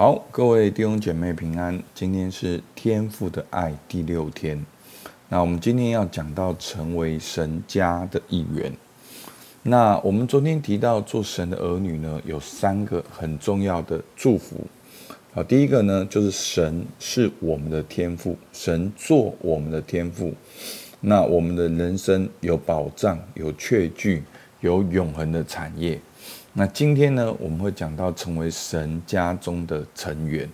好，各位弟兄姐妹平安。今天是天父的爱第六天。那我们今天要讲到成为神家的一员。那我们昨天提到做神的儿女呢，有三个很重要的祝福。好，第一个呢，就是神是我们的天父，神做我们的天父，那我们的人生有保障、有确据、有永恒的产业。那今天呢，我们会讲到成为神家中的成员。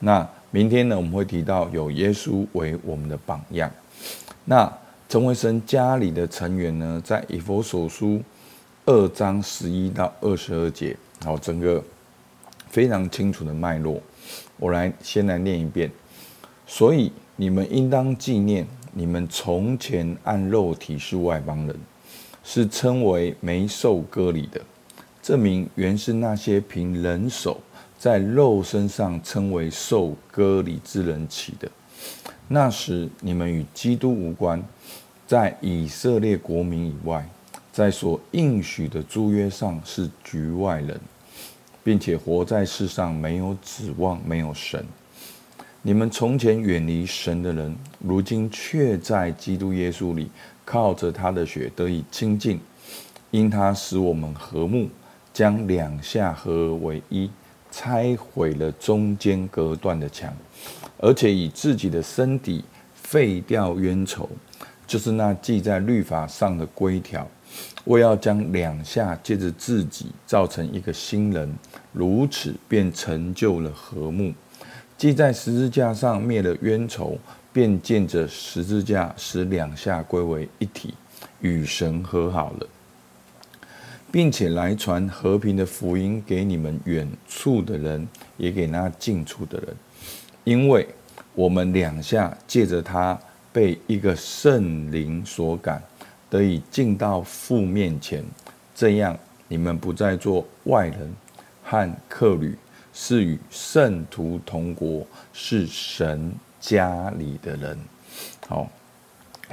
那明天呢，我们会提到有耶稣为我们的榜样。那成为神家里的成员呢，在以弗所书二章十一到二十二节，好，整个非常清楚的脉络。我来先来念一遍。所以你们应当纪念，你们从前按肉体是外邦人，是称为没受割礼的。这名原是那些凭人手在肉身上称为受割礼之人起的。那时你们与基督无关，在以色列国民以外，在所应许的诸约上是局外人，并且活在世上没有指望，没有神。你们从前远离神的人，如今却在基督耶稣里，靠着他的血得以亲近，因他使我们和睦。将两下合而为一，拆毁了中间隔断的墙，而且以自己的身体废掉冤仇，就是那记在律法上的规条，为要将两下借着自己造成一个新人，如此便成就了和睦。记在十字架上灭了冤仇，便见着十字架使两下归为一体，与神和好了。并且来传和平的福音给你们远处的人，也给那近处的人，因为我们两下借着他被一个圣灵所感，得以进到父面前。这样你们不再做外人和客旅，是与圣徒同国，是神家里的人。好，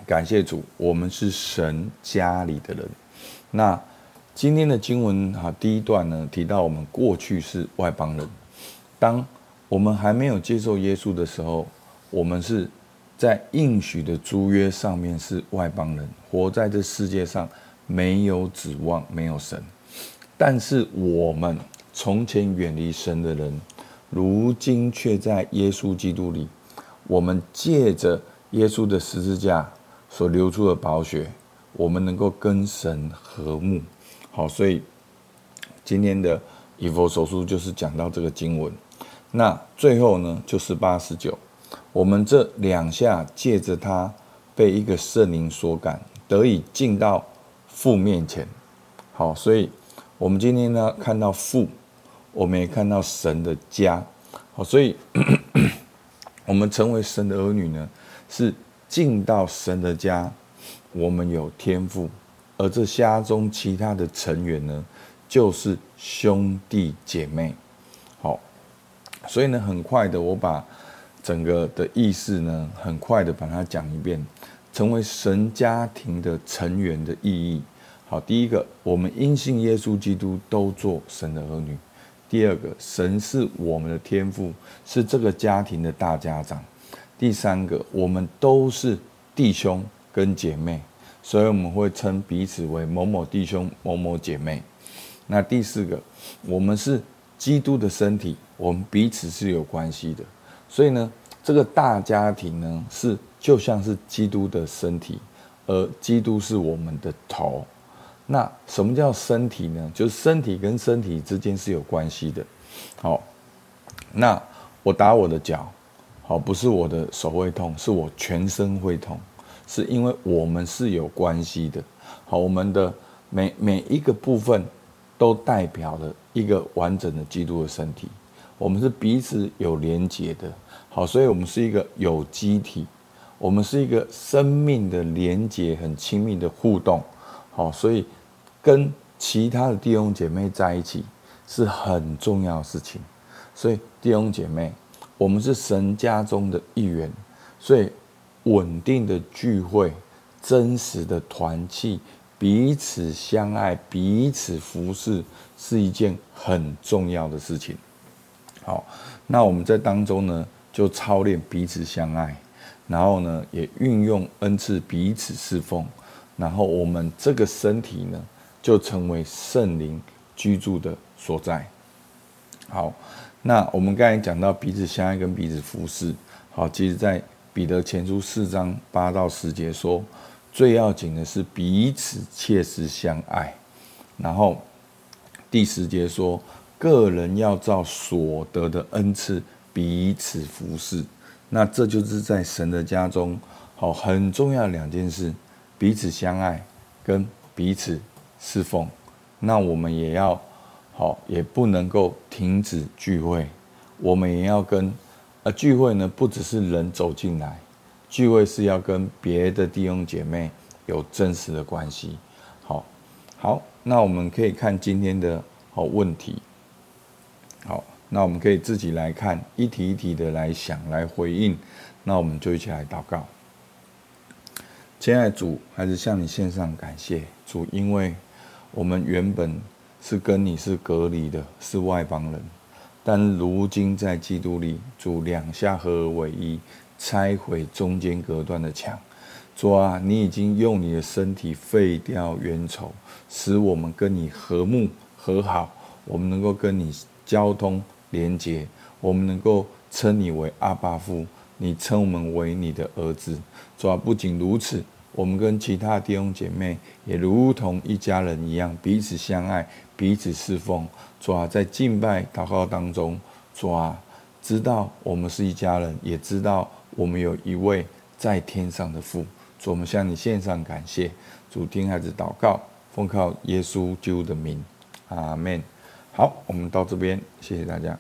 感谢主，我们是神家里的人。那。今天的经文哈，第一段呢提到我们过去是外邦人，当我们还没有接受耶稣的时候，我们是在应许的租约上面是外邦人，活在这世界上没有指望，没有神。但是我们从前远离神的人，如今却在耶稣基督里，我们借着耶稣的十字架所流出的宝血，我们能够跟神和睦。好，所以今天的以弗手书就是讲到这个经文。那最后呢，就是八十九，我们这两下借着他被一个圣灵所感，得以进到父面前。好，所以我们今天呢看到父，我们也看到神的家。好，所以 我们成为神的儿女呢，是进到神的家，我们有天赋。而这家中其他的成员呢，就是兄弟姐妹。好，所以呢，很快的，我把整个的意思呢，很快的把它讲一遍。成为神家庭的成员的意义。好，第一个，我们因信耶稣基督都做神的儿女。第二个，神是我们的天父，是这个家庭的大家长。第三个，我们都是弟兄跟姐妹。所以我们会称彼此为某某弟兄、某某姐妹。那第四个，我们是基督的身体，我们彼此是有关系的。所以呢，这个大家庭呢，是就像是基督的身体，而基督是我们的头。那什么叫身体呢？就是身体跟身体之间是有关系的。好，那我打我的脚，好，不是我的手会痛，是我全身会痛。是因为我们是有关系的，好，我们的每每一个部分都代表了一个完整的基督的身体，我们是彼此有连结的，好，所以我们是一个有机体，我们是一个生命的连结，很亲密的互动，好，所以跟其他的弟兄姐妹在一起是很重要的事情，所以弟兄姐妹，我们是神家中的一员，所以。稳定的聚会，真实的团契，彼此相爱，彼此服侍，是一件很重要的事情。好，那我们在当中呢，就操练彼此相爱，然后呢，也运用恩赐彼此侍奉，然后我们这个身体呢，就成为圣灵居住的所在。好，那我们刚才讲到彼此相爱跟彼此服侍。好，其实，在彼得前书四章八到十节说，最要紧的是彼此切实相爱。然后第十节说，个人要照所得的恩赐彼此服侍。那这就是在神的家中，好很重要的两件事：彼此相爱跟彼此侍奉。那我们也要好，也不能够停止聚会，我们也要跟。呃聚会呢，不只是人走进来，聚会是要跟别的弟兄姐妹有真实的关系。好，好，那我们可以看今天的好问题。好，那我们可以自己来看，一题一题的来想，来回应。那我们就一起来祷告。亲爱的主，还是向你献上感谢，主，因为我们原本是跟你是隔离的，是外邦人。但如今在基督里，主两下合而为一，拆毁中间隔断的墙。主啊，你已经用你的身体废掉冤仇，使我们跟你和睦和好，我们能够跟你交通连结，我们能够称你为阿爸夫，你称我们为你的儿子。主啊，不仅如此，我们跟其他弟兄姐妹也如同一家人一样，彼此相爱，彼此侍奉。主啊，在敬拜祷告当中，主啊，知道我们是一家人，也知道我们有一位在天上的父。主，我们向你献上感谢。主，听孩子祷告，奉靠耶稣救的名，阿门。好，我们到这边，谢谢大家。